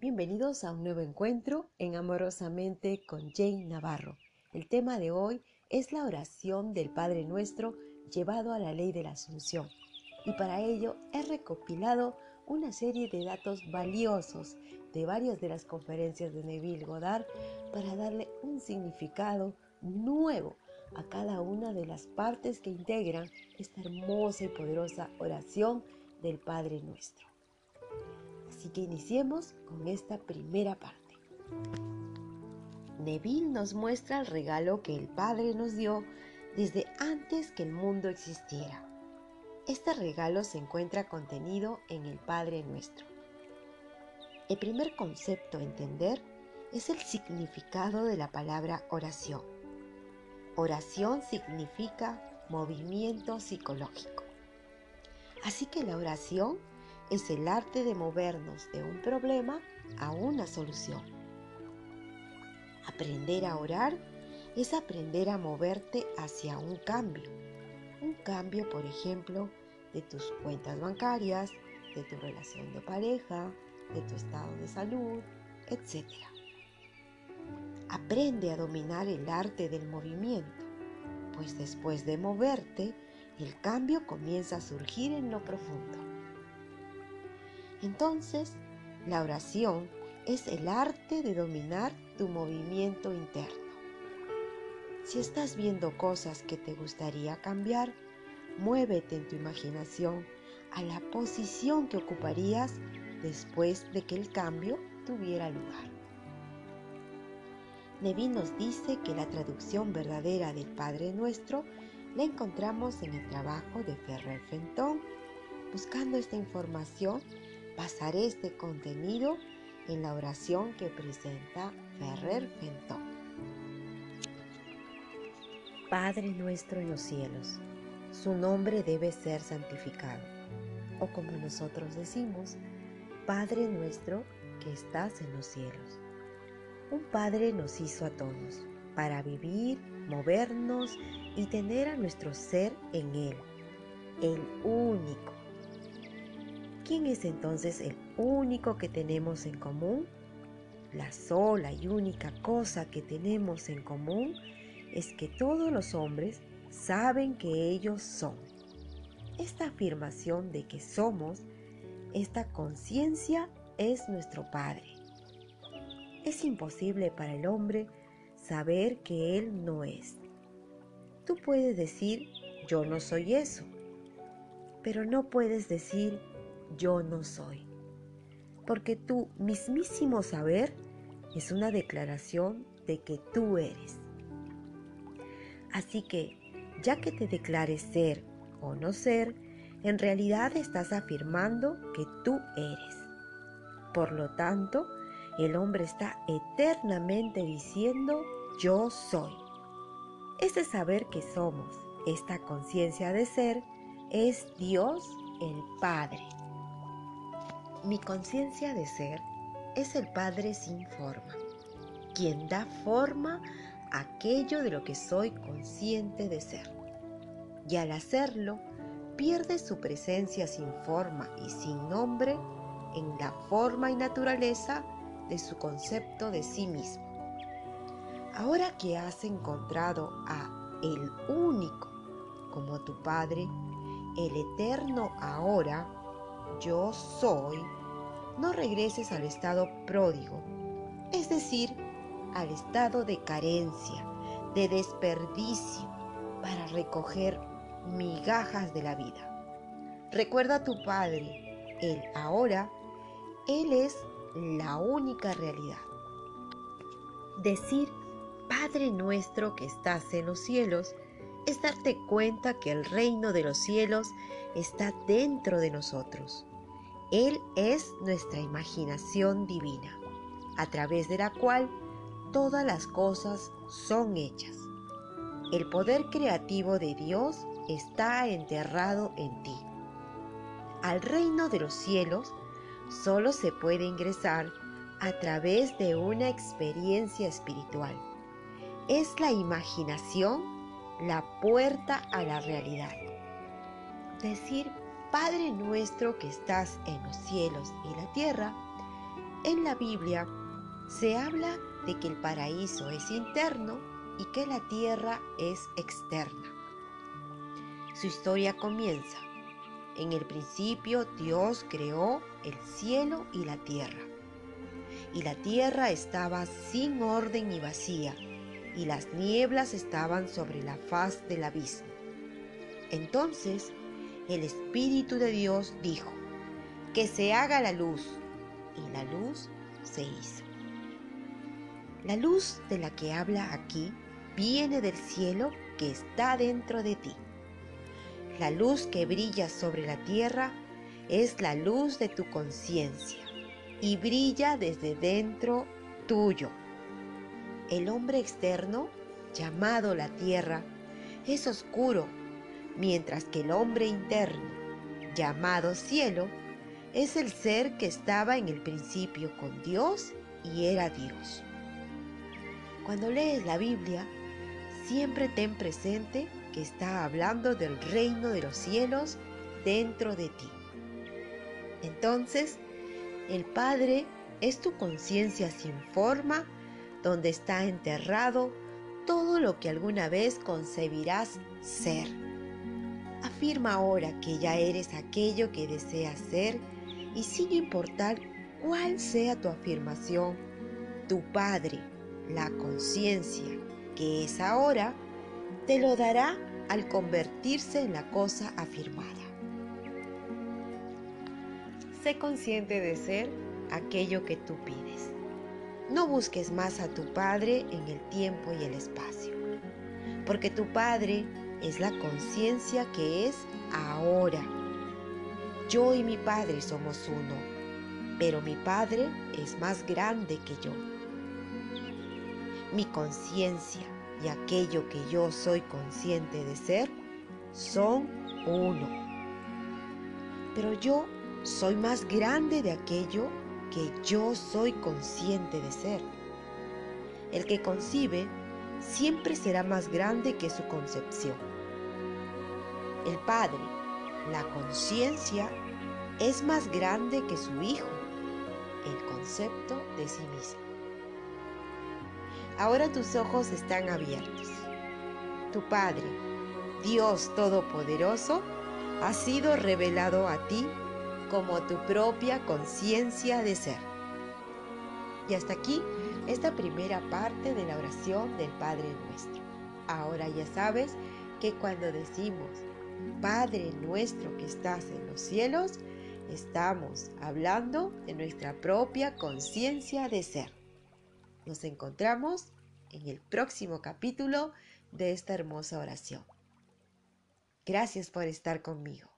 Bienvenidos a un nuevo encuentro en Amorosamente con Jane Navarro. El tema de hoy es la oración del Padre Nuestro llevado a la ley de la Asunción. Y para ello he recopilado una serie de datos valiosos de varias de las conferencias de Neville Goddard para darle un significado nuevo a cada una de las partes que integran esta hermosa y poderosa oración del Padre Nuestro. Así que iniciemos con esta primera parte. Neville nos muestra el regalo que el Padre nos dio desde antes que el mundo existiera. Este regalo se encuentra contenido en el Padre Nuestro. El primer concepto a entender es el significado de la palabra oración. Oración significa movimiento psicológico. Así que la oración es el arte de movernos de un problema a una solución. Aprender a orar es aprender a moverte hacia un cambio. Un cambio, por ejemplo, de tus cuentas bancarias, de tu relación de pareja, de tu estado de salud, etc. Aprende a dominar el arte del movimiento, pues después de moverte, el cambio comienza a surgir en lo profundo. Entonces, la oración es el arte de dominar tu movimiento interno. Si estás viendo cosas que te gustaría cambiar, muévete en tu imaginación a la posición que ocuparías después de que el cambio tuviera lugar. Nevi nos dice que la traducción verdadera del Padre Nuestro la encontramos en el trabajo de Ferrer Fenton. Buscando esta información, pasaré este contenido en la oración que presenta Ferrer Fenton. Padre nuestro en los cielos, su nombre debe ser santificado. O como nosotros decimos, Padre nuestro que estás en los cielos. Un Padre nos hizo a todos para vivir, movernos y tener a nuestro ser en Él, el único ¿Quién es entonces el único que tenemos en común? La sola y única cosa que tenemos en común es que todos los hombres saben que ellos son. Esta afirmación de que somos, esta conciencia es nuestro Padre. Es imposible para el hombre saber que Él no es. Tú puedes decir, yo no soy eso, pero no puedes decir, yo no soy. Porque tu mismísimo saber es una declaración de que tú eres. Así que, ya que te declares ser o no ser, en realidad estás afirmando que tú eres. Por lo tanto, el hombre está eternamente diciendo yo soy. Ese saber que somos, esta conciencia de ser, es Dios el Padre. Mi conciencia de ser es el Padre sin forma, quien da forma a aquello de lo que soy consciente de ser. Y al hacerlo, pierde su presencia sin forma y sin nombre en la forma y naturaleza de su concepto de sí mismo. Ahora que has encontrado a el único como tu Padre, el eterno ahora, yo soy, no regreses al estado pródigo, es decir, al estado de carencia, de desperdicio, para recoger migajas de la vida. Recuerda a tu Padre, Él ahora, Él es la única realidad. Decir, Padre nuestro que estás en los cielos, es darte cuenta que el reino de los cielos está dentro de nosotros. Él es nuestra imaginación divina, a través de la cual todas las cosas son hechas. El poder creativo de Dios está enterrado en ti. Al reino de los cielos solo se puede ingresar a través de una experiencia espiritual. Es la imaginación la puerta a la realidad. Decir Padre nuestro que estás en los cielos y la tierra En la Biblia se habla de que el paraíso es interno y que la tierra es externa. Su historia comienza. En el principio Dios creó el cielo y la tierra. Y la tierra estaba sin orden y vacía, y las nieblas estaban sobre la faz del abismo. Entonces el Espíritu de Dios dijo, que se haga la luz, y la luz se hizo. La luz de la que habla aquí viene del cielo que está dentro de ti. La luz que brilla sobre la tierra es la luz de tu conciencia y brilla desde dentro tuyo. El hombre externo, llamado la tierra, es oscuro, mientras que el hombre interno, llamado cielo, es el ser que estaba en el principio con Dios y era Dios. Cuando lees la Biblia, siempre ten presente que está hablando del reino de los cielos dentro de ti. Entonces, el Padre es tu conciencia sin forma, donde está enterrado todo lo que alguna vez concebirás ser. Afirma ahora que ya eres aquello que deseas ser y sin importar cuál sea tu afirmación, tu Padre, la conciencia que es ahora, te lo dará al convertirse en la cosa afirmada. Sé consciente de ser aquello que tú pides. No busques más a tu Padre en el tiempo y el espacio, porque tu Padre es la conciencia que es ahora. Yo y mi Padre somos uno, pero mi Padre es más grande que yo. Mi conciencia y aquello que yo soy consciente de ser son uno. Pero yo soy más grande de aquello que yo soy consciente de ser. El que concibe siempre será más grande que su concepción. El Padre, la conciencia, es más grande que su Hijo, el concepto de sí mismo. Ahora tus ojos están abiertos. Tu Padre, Dios Todopoderoso, ha sido revelado a ti como tu propia conciencia de ser. Y hasta aquí esta primera parte de la oración del Padre nuestro. Ahora ya sabes que cuando decimos Padre nuestro que estás en los cielos, estamos hablando de nuestra propia conciencia de ser. Nos encontramos en el próximo capítulo de esta hermosa oración. Gracias por estar conmigo.